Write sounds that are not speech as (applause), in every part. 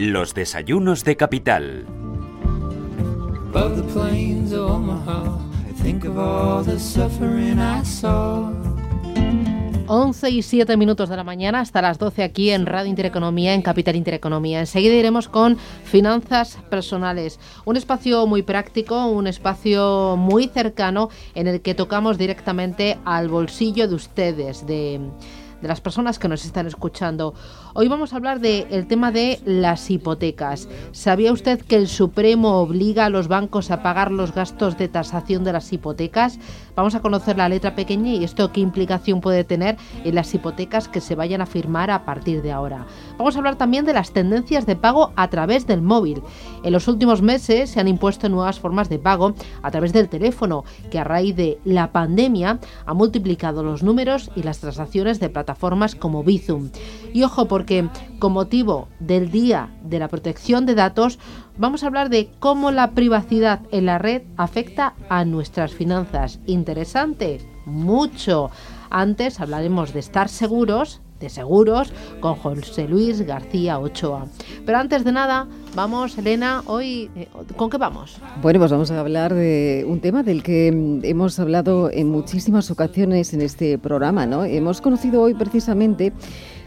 Los desayunos de capital. 11 y 7 minutos de la mañana hasta las 12 aquí en Radio Intereconomía, en Capital Intereconomía. Enseguida iremos con finanzas personales, un espacio muy práctico, un espacio muy cercano en el que tocamos directamente al bolsillo de ustedes, de de las personas que nos están escuchando. Hoy vamos a hablar del tema de las hipotecas. ¿Sabía usted que el Supremo obliga a los bancos a pagar los gastos de tasación de las hipotecas? Vamos a conocer la letra pequeña y esto qué implicación puede tener en las hipotecas que se vayan a firmar a partir de ahora. Vamos a hablar también de las tendencias de pago a través del móvil. En los últimos meses se han impuesto nuevas formas de pago a través del teléfono, que a raíz de la pandemia ha multiplicado los números y las transacciones de plataformas como Bizum. Y ojo, porque con motivo del Día de la Protección de Datos, vamos a hablar de cómo la privacidad en la red afecta a nuestras finanzas. Interesante, mucho. Antes hablaremos de estar seguros de seguros con José Luis García Ochoa. Pero antes de nada, vamos, Elena, hoy, eh, ¿con qué vamos? Bueno, pues vamos a hablar de un tema del que mm, hemos hablado en muchísimas ocasiones en este programa, ¿no? Hemos conocido hoy precisamente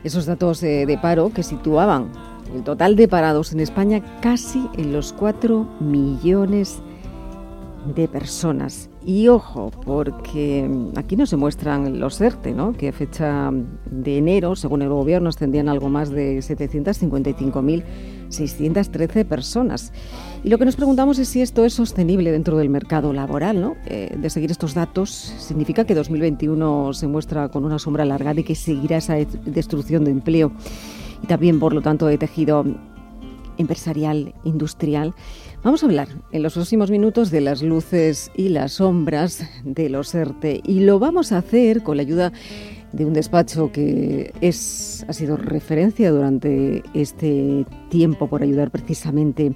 esos datos de paro que situaban el total de parados en España casi en los 4 millones de personas. Y ojo, porque aquí no se muestran los ERTE, ¿no? que a fecha de enero, según el gobierno, ascendían algo más de 755.613 personas. Y lo que nos preguntamos es si esto es sostenible dentro del mercado laboral. ¿no? Eh, de seguir estos datos, significa que 2021 se muestra con una sombra alargada y que seguirá esa destrucción de empleo y también, por lo tanto, de tejido empresarial, industrial. Vamos a hablar en los próximos minutos de las luces y las sombras de los ERTE y lo vamos a hacer con la ayuda de un despacho que es, ha sido referencia durante este tiempo por ayudar precisamente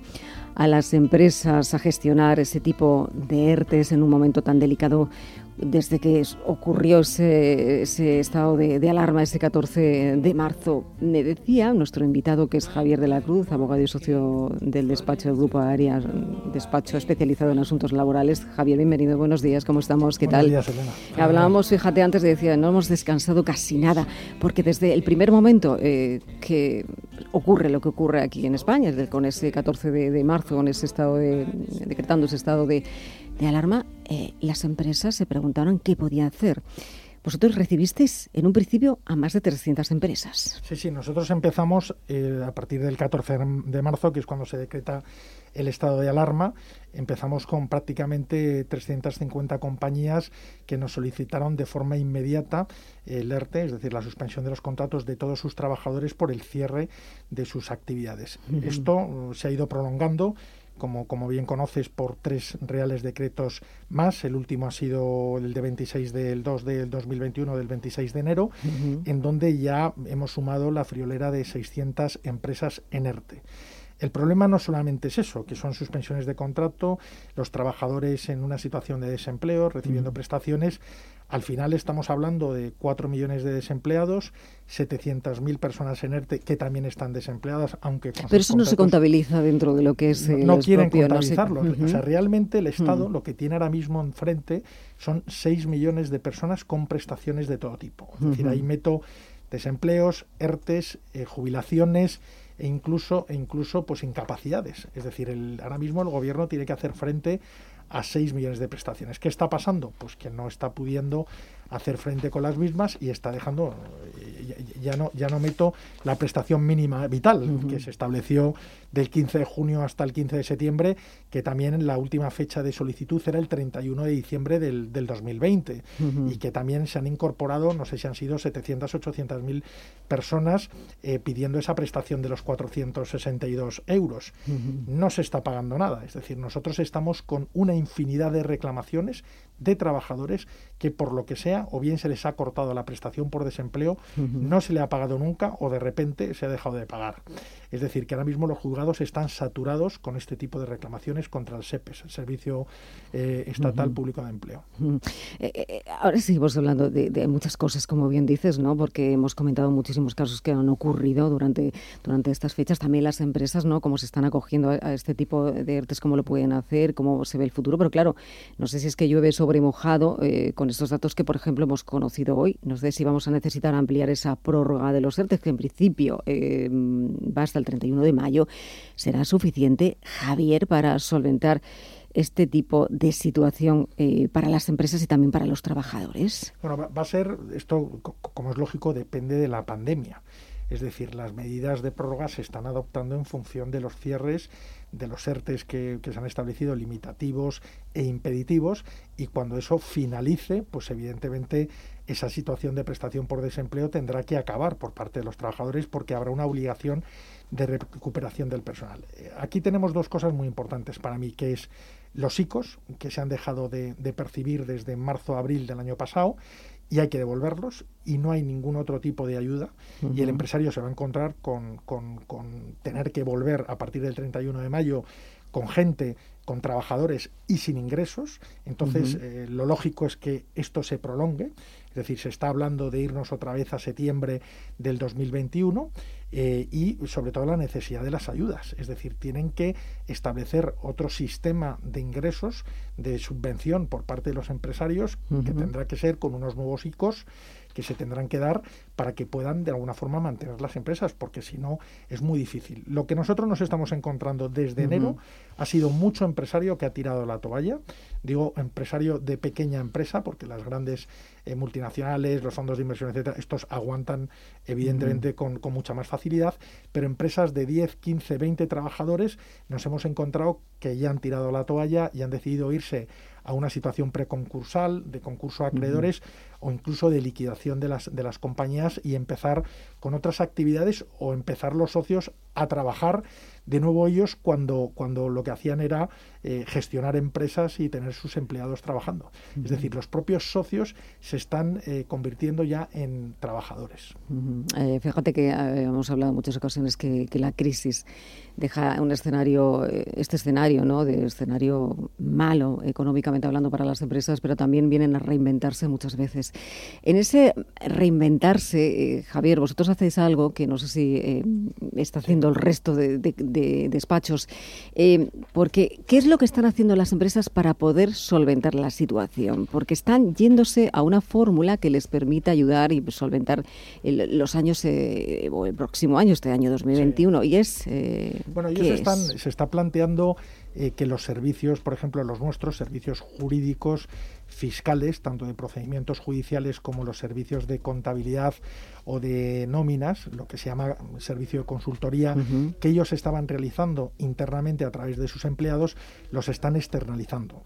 a las empresas a gestionar ese tipo de ERTES en un momento tan delicado desde que ocurrió ese, estado de, alarma ese 14 de marzo. Me decía nuestro invitado, que es Javier de la Cruz, abogado y socio del despacho del Grupo Arias, despacho especializado en asuntos laborales. Javier, bienvenido, buenos días, ¿cómo estamos? ¿Qué buenos tal? Días, Elena. Hablábamos, fíjate, antes de decir, no hemos descansado casi nada, porque desde el primer momento eh, que ocurre lo que ocurre aquí en España, con ese 14 de, marzo, con ese estado de, decretando ese estado de de alarma, eh, las empresas se preguntaron qué podían hacer. Vosotros recibisteis en un principio a más de 300 empresas. Sí, sí, nosotros empezamos eh, a partir del 14 de marzo, que es cuando se decreta el estado de alarma. Empezamos con prácticamente 350 compañías que nos solicitaron de forma inmediata el ERTE, es decir, la suspensión de los contratos de todos sus trabajadores por el cierre de sus actividades. Esto uh, se ha ido prolongando como, como bien conoces, por tres reales decretos más. El último ha sido el de 26 del 2 del 2021, del 26 de enero, en donde ya hemos sumado la friolera de 600 empresas en ERTE. El problema no solamente es eso, que son suspensiones de contrato, los trabajadores en una situación de desempleo, recibiendo prestaciones, al final estamos hablando de 4 millones de desempleados, 700.000 personas en ERTE que también están desempleadas, aunque... Pero eso no se contabiliza dentro de lo que es... No, no quieren contabilizarlo. O sea, realmente el Estado lo que tiene ahora mismo enfrente son 6 millones de personas con prestaciones de todo tipo. Es decir, ahí meto desempleos, ERTES, eh, jubilaciones e incluso, e incluso pues incapacidades. Es decir, el, ahora mismo el gobierno tiene que hacer frente a 6 millones de prestaciones. ¿Qué está pasando? Pues que no está pudiendo hacer frente con las mismas y está dejando, eh, ya, no, ya no meto la prestación mínima vital que se estableció del 15 de junio hasta el 15 de septiembre, que también la última fecha de solicitud era el 31 de diciembre del, del 2020 y que también se han incorporado, no sé si han sido 700, 800 mil personas eh, pidiendo esa prestación de los 462 euros. No se está pagando nada, es decir, nosotros estamos con una infinidad de reclamaciones de trabajadores que por lo que sea, o bien se les ha cortado la prestación por desempleo, no se le ha pagado nunca o de repente se ha dejado de pagar. Es decir, que ahora mismo los juzgados están saturados con este tipo de reclamaciones contra el SEPES, el Servicio eh, Estatal Público de Empleo. Eh, eh, ahora seguimos hablando de, muchas cosas, como bien dices, ¿no? porque hemos comentado muchísimos casos que han ocurrido durante, durante estas fechas. También las empresas, ¿no? cómo se están acogiendo a, este tipo de ERTES, cómo lo pueden hacer, cómo se ve el futuro. Pero claro, no sé si es que llueve sobre mojado con estos datos que, por ejemplo, hemos conocido hoy. No sé si vamos a necesitar ampliar esa prórroga de los ERTES, que en principio va a el 31 de mayo, ¿será suficiente, Javier, para solventar este tipo de situación eh, para las empresas y también para los trabajadores? Bueno, va, a ser, esto como es lógico, depende de la pandemia. Es decir, las medidas de prórroga se están adoptando en función de los cierres de los ERTES que, se han establecido limitativos e impeditivos y cuando eso finalice, pues evidentemente esa situación de prestación por desempleo tendrá que acabar por parte de los trabajadores porque habrá una obligación de recuperación del personal. Eh, aquí tenemos dos cosas muy importantes para mí, que es los ICOs, que se han dejado de, percibir desde marzo a abril del año pasado, y hay que devolverlos, y no hay ningún otro tipo de ayuda, y el empresario se va a encontrar con, con, tener que volver a partir del 31 de mayo con gente, con trabajadores y sin ingresos. Entonces, eh, lo lógico es que esto se prolongue. Es decir, se está hablando de irnos otra vez a septiembre del 2021 eh, y sobre todo la necesidad de las ayudas. Es decir, tienen que establecer otro sistema de ingresos, de subvención por parte de los empresarios, que tendrá que ser con unos nuevos ICOs que se tendrán que dar para que puedan de alguna forma mantener las empresas, porque si no es muy difícil. Lo que nosotros nos estamos encontrando desde enero ha sido mucho empresario que ha tirado la toalla, digo empresario de pequeña empresa, porque las grandes eh, multinacionales, los fondos de inversión, etcétera, estos aguantan evidentemente con, con mucha más facilidad, pero empresas de 10, 15, 20 trabajadores nos hemos encontrado que ya han tirado la toalla y han decidido irse a una situación preconcursal, de concurso a acreedores o incluso de liquidación de las, de las compañías y empezar con otras actividades o empezar los socios a trabajar de nuevo ellos cuando, cuando lo que hacían era eh, gestionar empresas y tener sus empleados trabajando. Es decir, los propios socios se están eh, convirtiendo ya en trabajadores. Eh, fíjate que hemos hablado en muchas ocasiones que, que la crisis deja un escenario, este escenario, ¿no? De escenario malo económicamente hablando para las empresas, pero también vienen a reinventarse muchas veces. En ese reinventarse, Javier, vosotros hacéis algo que no sé si está haciendo el resto de de despachos. Eh, porque, ¿qué es lo que están haciendo las empresas para poder solventar la situación? Porque están yéndose a una fórmula que les permita ayudar y solventar los años, eh, o el próximo año, este año 2021. Y es. Eh, bueno, ellos están, se está planteando que los servicios, por ejemplo, los nuestros servicios jurídicos, fiscales, tanto de procedimientos judiciales como los servicios de contabilidad o de nóminas, lo que se llama servicio de consultoría, que ellos estaban realizando internamente a través de sus empleados, los están externalizando.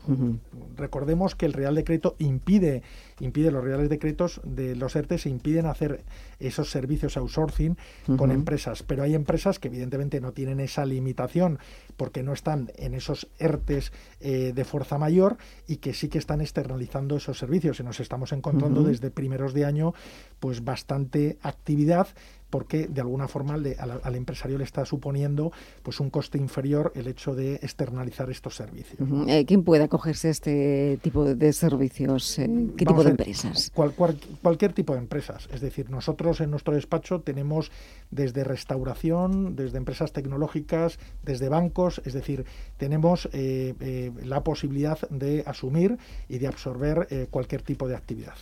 Recordemos que el Real Decreto impide, impide los Reales Decretos de los ERTE se impiden hacer esos servicios outsourcing con empresas, pero hay empresas que evidentemente no tienen esa limitación porque no están en esos ERTES eh, de fuerza mayor y que sí que están externalizando esos servicios. Y nos estamos encontrando desde primeros de año pues bastante actividad porque de alguna forma al, empresario le está suponiendo pues un coste inferior el hecho de externalizar estos servicios. Eh, ¿Quién puede acogerse a este tipo de servicios? Eh, ¿Qué tipo de empresas? cualquier tipo de empresas. Es decir, nosotros en nuestro despacho tenemos desde restauración, desde empresas tecnológicas, desde bancos, es decir, tenemos eh, la posibilidad de asumir y de absorber cualquier tipo de actividad.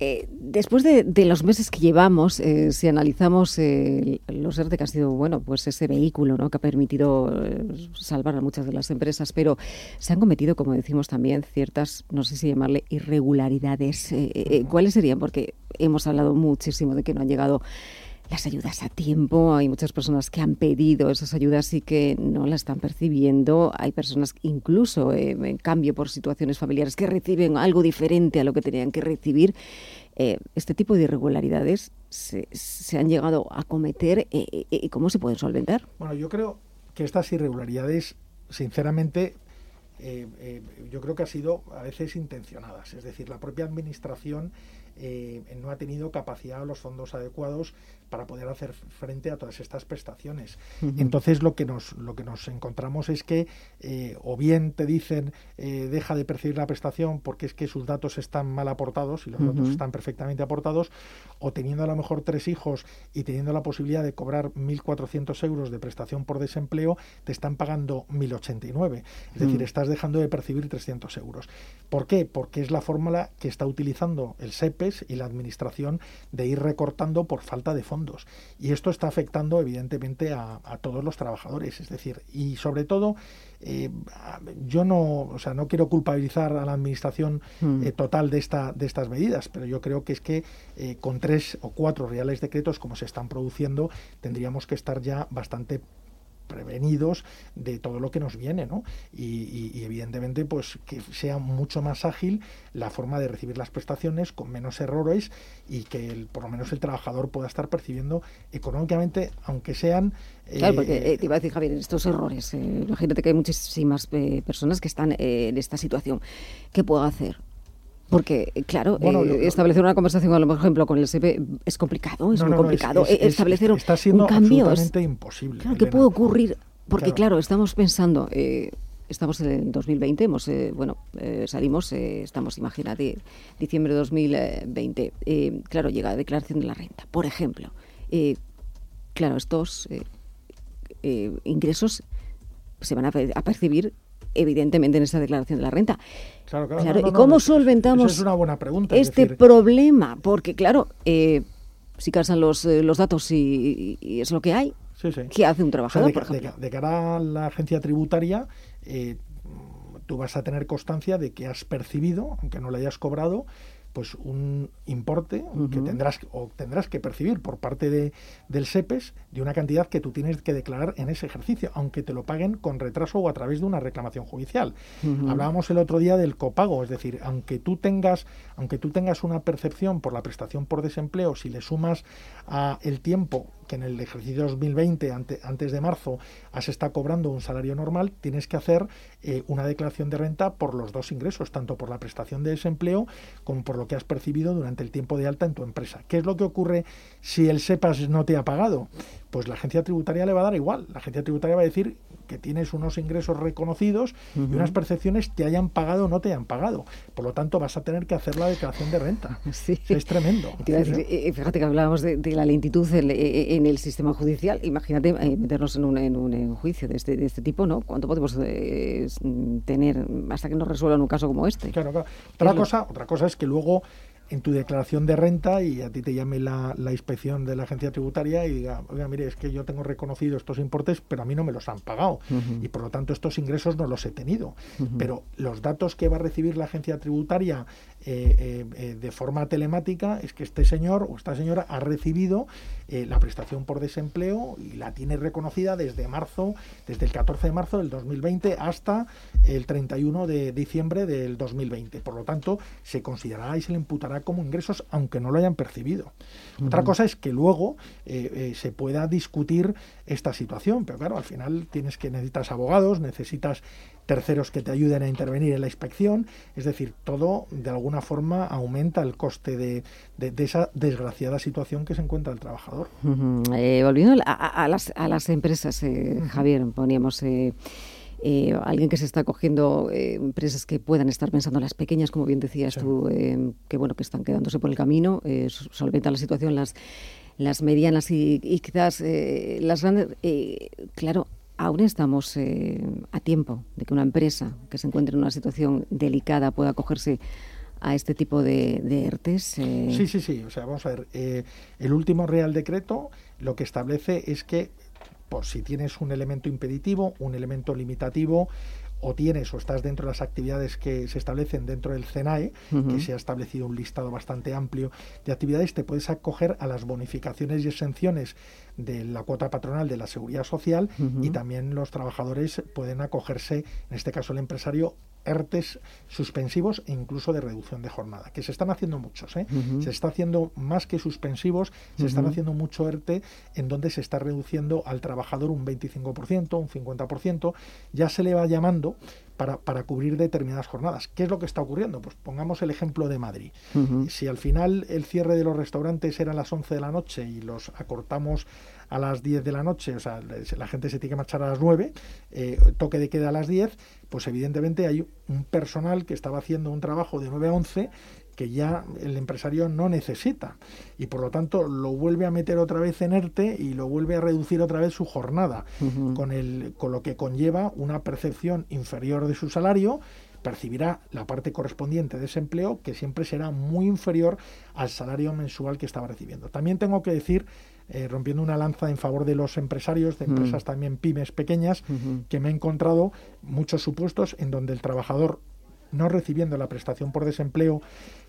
Eh, después de, los meses que llevamos, eh, si analizamos eh, los ERTE, que ha sido bueno, pues ese vehículo ¿no? que ha permitido salvar a muchas de las empresas, pero se han cometido, como decimos también, ciertas, no sé si llamarle irregularidades. ¿Cuáles serían? Porque hemos hablado muchísimo de que no han llegado las ayudas a tiempo. Hay muchas personas que han pedido esas ayudas y que no las están percibiendo. Hay personas, incluso eh, en cambio por situaciones familiares, que reciben algo diferente a lo que tenían que recibir. Eh, este tipo de irregularidades se, han llegado a cometer eh, y cómo se pueden solventar. Bueno, yo creo que estas irregularidades, sinceramente, yo creo que ha sido a veces intencionadas. Es decir, la propia administración no ha tenido capacidad o los fondos adecuados para poder hacer frente a todas estas prestaciones. Entonces lo que nos lo que nos encontramos es que eh, o bien te dicen eh, deja de percibir la prestación porque es que sus datos están mal aportados y los datos están perfectamente aportados, o teniendo a lo mejor tres hijos y teniendo la posibilidad de cobrar 1.400 euros de prestación por desempleo, te están pagando 1.089. Es decir, estás dejando de percibir 300 euros. ¿Por qué? Porque es la fórmula que está utilizando el SEPES y la Administración de ir recortando por falta de fondos y esto está afectando evidentemente a, todos los trabajadores. Es decir, y sobre todo, eh, yo no, o sea, no quiero culpabilizar a la administración hmm. eh, total de, esta, de estas medidas, pero yo creo que es que eh, con tres o cuatro reales decretos como se están produciendo, tendríamos que estar ya bastante prevenidos de todo lo que nos viene, ¿no? Y, evidentemente, pues que sea mucho más ágil la forma de recibir las prestaciones con menos errores y que el, por lo menos el trabajador pueda estar percibiendo económicamente, aunque sean... Claro, porque eh, eh, te iba a decir, Javier, estos errores, eh, imagínate que hay muchísimas personas que están en esta situación. ¿Qué puedo hacer? Porque, claro, establecer una conversación, por ejemplo, con el SEP es complicado, es muy complicado. establecer está siendo un cambio es imposible. Claro, ¿qué puede ocurrir? Porque, claro, estamos pensando, eh, estamos en el 2020, hemos, eh, bueno, eh, salimos, estamos, imagínate, diciembre de 2020. claro, llega la declaración de la renta, por ejemplo. claro, estos ingresos se van a, percibir evidentemente en esa declaración de la renta. Claro, claro. ¿Y cómo solventamos es una buena pregunta, este problema? Porque, claro, si casan los, los datos y, es lo que hay, ¿Qué hace un trabajador, de, cara a la agencia tributaria, eh, tú vas a tener constancia de que has percibido, aunque no le hayas cobrado, pues un importe que tendrás o tendrás que percibir por parte de, del SEPES de una cantidad que tú tienes que declarar en ese ejercicio, aunque te lo paguen con retraso o a través de una reclamación judicial. Hablábamos el otro día del copago, es decir, aunque tú tengas, aunque tú tengas una percepción por la prestación por desempleo, si le sumas a el tiempo que en el ejercicio 2020, antes de marzo, has estado cobrando un salario normal, tienes que hacer eh, una declaración de renta por los dos ingresos, tanto por la prestación de desempleo como por lo que has percibido durante el tiempo de alta en tu empresa. ¿Qué es lo que ocurre si el SEPAS no te ha pagado? Pues la agencia tributaria le va a dar igual. La agencia tributaria va a decir que tienes unos ingresos reconocidos y unas percepciones te hayan pagado o no te hayan pagado. Por lo tanto, vas a tener que hacer la declaración de renta. (laughs) Sí. Es tremendo. Eh, fíjate que hablábamos de, la lentitud eh, en, el sistema judicial. Imagínate eh, meternos en un, en un juicio de este, de este tipo, ¿no? ¿Cuánto podemos tener hasta que nos resuelvan un caso como este? Claro, claro. Otra cosa, otra cosa es que luego en tu declaración de renta y a ti te llame la, inspección de la agencia tributaria y diga, oiga, mire, es que yo tengo reconocido estos importes, pero a mí no me los han pagado y por lo tanto estos ingresos no los he tenido. Pero los datos que va a recibir la agencia tributaria eh, eh, eh, de forma telemática es que este señor o esta señora ha recibido la prestación por desempleo y la tiene reconocida desde marzo, desde el 14 de marzo del 2020 hasta el 31 de diciembre del 2020. Por lo tanto, se considerará y se le imputará como ingresos aunque no lo hayan percibido. Otra cosa es que luego eh, eh, se pueda discutir esta situación, pero claro, al final tienes que necesitas abogados, necesitas terceros que te ayuden a intervenir en la inspección, es decir, todo de alguna forma aumenta el coste de, esa desgraciada situación que se encuentra el trabajador. Eh, volviendo a, las, a, las, empresas, Javier, poníamos... Eh, alguien que se está cogiendo eh, empresas que puedan estar pensando las pequeñas, como bien decías tú, eh, que bueno que están quedándose por el camino, solventa la situación las las medianas y, quizás las grandes. claro, aún estamos a tiempo de que una empresa que se encuentre en una situación delicada pueda acogerse a este tipo de, de ERTES? Sí, sí, sí. O sea, vamos a ver. el último Real Decreto lo que establece es que por si tienes un elemento impeditivo, un elemento limitativo, o tienes o estás dentro de las actividades que se establecen dentro del CENAE, que se ha establecido un listado bastante amplio de actividades, te puedes acoger a las bonificaciones y exenciones de la cuota patronal de la seguridad social y también los trabajadores pueden acogerse, en este caso el empresario, ERTES suspensivos e incluso de reducción de jornada, que se están haciendo muchos. ¿eh? Se está haciendo más que suspensivos, se están haciendo mucho ERTE en donde se está reduciendo al trabajador un 25%, un 50%, ya se le va llamando para, para, cubrir determinadas jornadas. ¿Qué es lo que está ocurriendo? Pues pongamos el ejemplo de Madrid. Si al final el cierre de los restaurantes era a las 11 de la noche y los acortamos a las 10 de la noche, o sea, la gente se tiene que marchar a las 9, eh, toque de queda a las 10, pues evidentemente hay un personal que estaba haciendo un trabajo de 9 a 11 que ya el empresario no necesita y por lo tanto lo vuelve a meter otra vez en ERTE y lo vuelve a reducir otra vez su jornada, con, el, con lo que conlleva una percepción inferior de su salario percibirá la parte correspondiente de ese empleo que siempre será muy inferior al salario mensual que estaba recibiendo. También tengo que decir eh, rompiendo una lanza en favor de los empresarios, de empresas también pymes pequeñas, que me he encontrado muchos supuestos en donde el trabajador no recibiendo la prestación por desempleo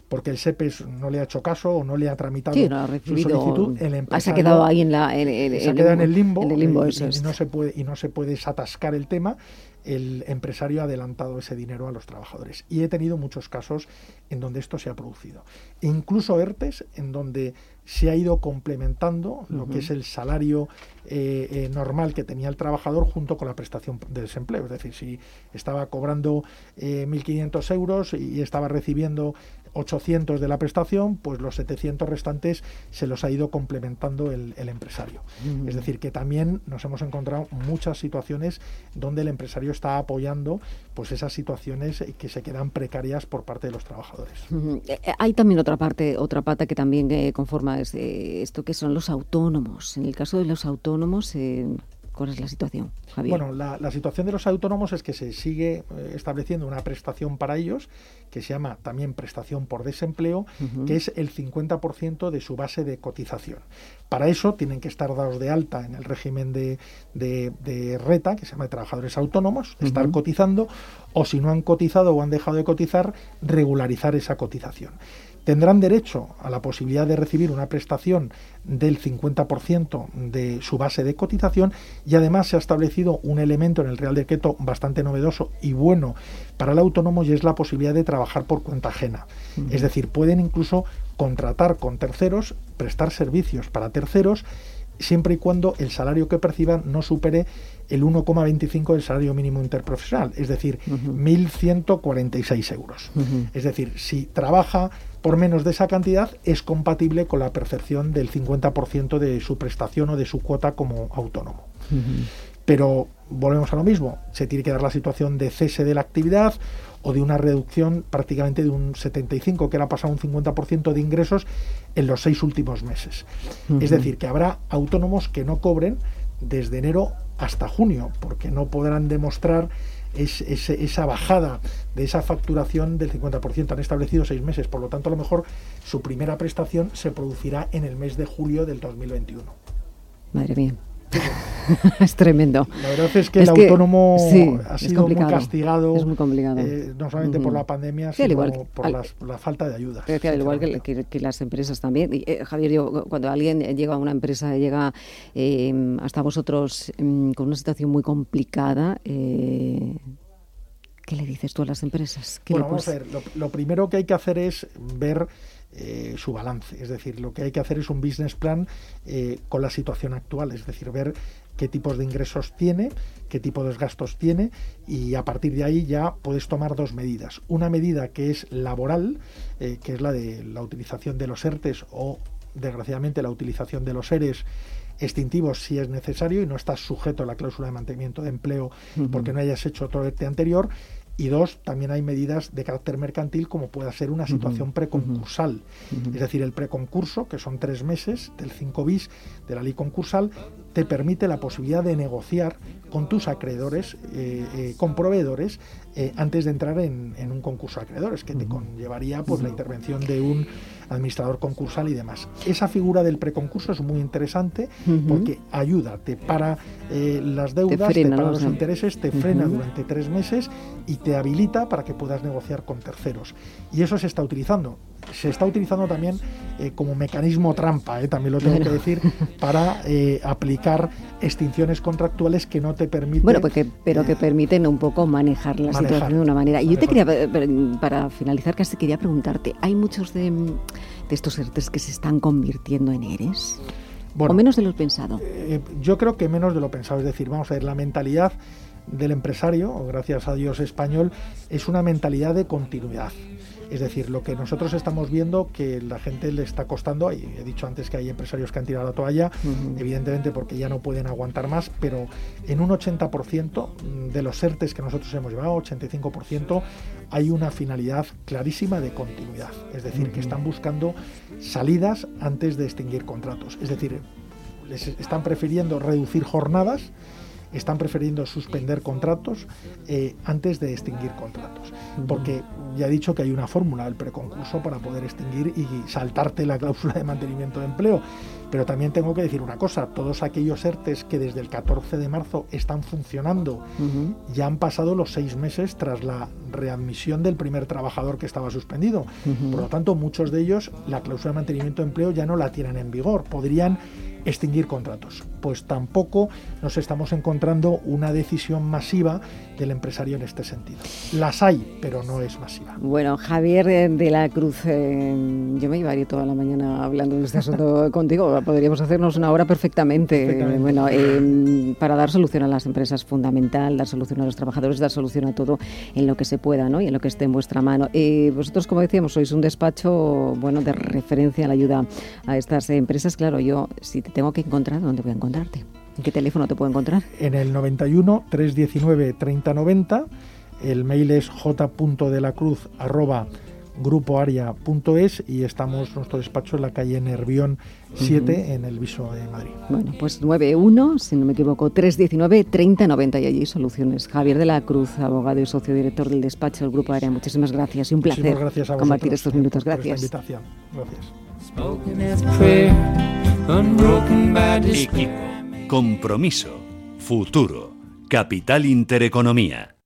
porque el SEPES no le ha hecho caso o no le ha tramitado su solicitud, el empresario se ha quedado ahí en la se ha quedado en el limbo, en el limbo y, y, no se puede y no se puede desatascar el tema el empresario ha adelantado ese dinero a los trabajadores. Y he tenido muchos casos en donde esto se ha producido. incluso ERTES en donde se ha ido complementando lo que es el salario eh, eh, normal que tenía el trabajador junto con la prestación de desempleo. Es decir, si estaba cobrando 1.500 eh, euros y estaba recibiendo 800 de la prestación, pues los 700 restantes se los ha ido complementando el, empresario. Es decir, que también nos hemos encontrado muchas situaciones donde el empresario está apoyando pues esas situaciones que se quedan precarias por parte de los trabajadores. Eh, eh, hay también otra parte, otra pata que también eh, conforma esto que son los autónomos. En el caso de los autónomos, ¿Cuál es la situación, Javier? Bueno, la, situación de los autónomos es que se sigue eh, estableciendo una prestación para ellos que se llama también prestación por desempleo, que es el 50% de su base de cotización. Para eso tienen que estar dados de alta en el régimen de, RETA, que se llama de trabajadores autónomos, estar cotizando, o si no han cotizado o han dejado de cotizar, regularizar esa cotización tendrán derecho a la posibilidad de recibir una prestación del 50% de su base de cotización y además se ha establecido un elemento en el Real Decreto bastante novedoso y bueno para el autónomo y es la posibilidad de trabajar por cuenta ajena. Es decir, pueden incluso contratar con terceros, prestar servicios para terceros siempre y cuando el salario que perciban no supere el 1,25 del salario mínimo interprofesional, es decir, 1.146 euros. Es decir, si trabaja por menos de esa cantidad, es compatible con la percepción del 50% de su prestación o de su cuota como autónomo. Pero volvemos a lo mismo, se tiene que dar la situación de cese de la actividad o de una reducción prácticamente de un 75, que era pasado un 50% de ingresos en los seis últimos meses. Es decir, que habrá autónomos que no cobren desde enero hasta junio, porque no podrán demostrar esa bajada de esa facturación del 50%. Han establecido seis meses, por lo tanto a lo mejor su primera prestación se producirá en el mes de julio del 2021. Madre mía. (laughs) es tremendo. La verdad es que el autónomo ha sido muy castigado, es muy complicado. Eh, no solamente por la pandemia, sino por la falta de ayuda. al igual que, las empresas también. Eh, Javier, yo, cuando alguien llega a una empresa, llega eh, hasta vosotros mm, con una situación muy complicada, ¿qué le dices tú a las empresas? Bueno, vamos a ver, lo primero que hay que hacer es ver eh, su balance. Es decir, lo que hay que hacer es un business plan eh, con la situación actual, es decir, ver qué tipos de ingresos tiene, qué tipo de gastos tiene y a partir de ahí ya puedes tomar dos medidas. Una medida que es laboral, eh, que es la de la utilización de los ERTES o desgraciadamente la utilización de los ERES extintivos si es necesario y no estás sujeto a la cláusula de mantenimiento de empleo porque no hayas hecho otro ERTE anterior y dos, también hay medidas de carácter mercantil como pueda ser una situación preconcursal. Es decir, el preconcurso, que son tres meses del 5 bis de la ley concursal, te permite la posibilidad de negociar con tus acreedores, eh, eh, con proveedores, eh, antes de entrar en, un concurso de acreedores, que te conllevaría pues, la intervención de un administrador concursal y demás. Esa figura del preconcurso es muy interesante porque ayuda, te para las deudas, te, para los intereses, te frena durante tres meses y te habilita para que puedas negociar con terceros. Y eso se está utilizando se está utilizando también eh, como mecanismo trampa, eh, también lo tengo que decir, (laughs) para eh, aplicar extinciones contractuales que no te permiten. Bueno, porque, pero que permiten un poco manejar la situación de una manera. Y yo te quería, para finalizar, casi quería preguntarte: ¿hay muchos de, estos ERTES que se están convirtiendo en ERES? ¿O menos de lo pensado? yo creo que menos de lo pensado. Es decir, vamos a ver, la mentalidad del empresario, o gracias a Dios español, es una mentalidad de continuidad. Es decir, lo que nosotros estamos viendo que la gente le está costando, y he dicho antes que hay empresarios que han tirado la toalla, evidentemente porque ya no pueden aguantar más, pero en un 80% de los ERTES que nosotros hemos llevado, 85%, hay una finalidad clarísima de continuidad. Es decir, que están buscando salidas antes de extinguir contratos. Es decir, les están prefiriendo reducir jornadas están prefiriendo suspender contratos eh, antes de extinguir contratos. Porque ya he dicho que hay una fórmula del preconcurso para poder extinguir y saltarte la cláusula de mantenimiento de empleo. Pero también tengo que decir una cosa, todos aquellos ERTES que desde el 14 de marzo están funcionando, ya han pasado los seis meses tras la readmisión del primer trabajador que estaba suspendido. Por lo tanto, muchos de ellos la cláusula de mantenimiento de empleo ya no la tienen en vigor. Podrían extinguir contratos. Pues tampoco nos estamos encontrando una decisión masiva del empresario en este sentido. Las hay, pero no es masiva. Bueno, Javier eh, de la Cruz, eh, yo me llevaría toda la mañana hablando de este asunto (laughs) contigo. Podríamos hacernos una hora perfectamente. Bueno, eh, para dar solución a las empresas fundamental, dar solución a los trabajadores, dar solución a todo en lo que se pueda, ¿no? Y en lo que esté en vuestra mano. vosotros, como decíamos, sois un despacho, bueno, de referencia a la ayuda a estas empresas. Claro, yo si te tengo que encontrar, ¿dónde voy a encontrarte? ¿En qué teléfono te puedo encontrar? En el 91 319 3090. El mail es j.delacruz arroba grupoaria.es y estamos nuestro despacho en la calle Nervión 7 en el Viso de Madrid. Bueno, pues 91, si no me equivoco, 319 3090 y allí soluciones. Javier de la Cruz, abogado y socio director del despacho del Grupo Aria. Muchísimas gracias y un placer gracias a compartir estos minutos. Gracias. invitación. Gracias. Equipo, compromiso, futuro, capital intereconomía.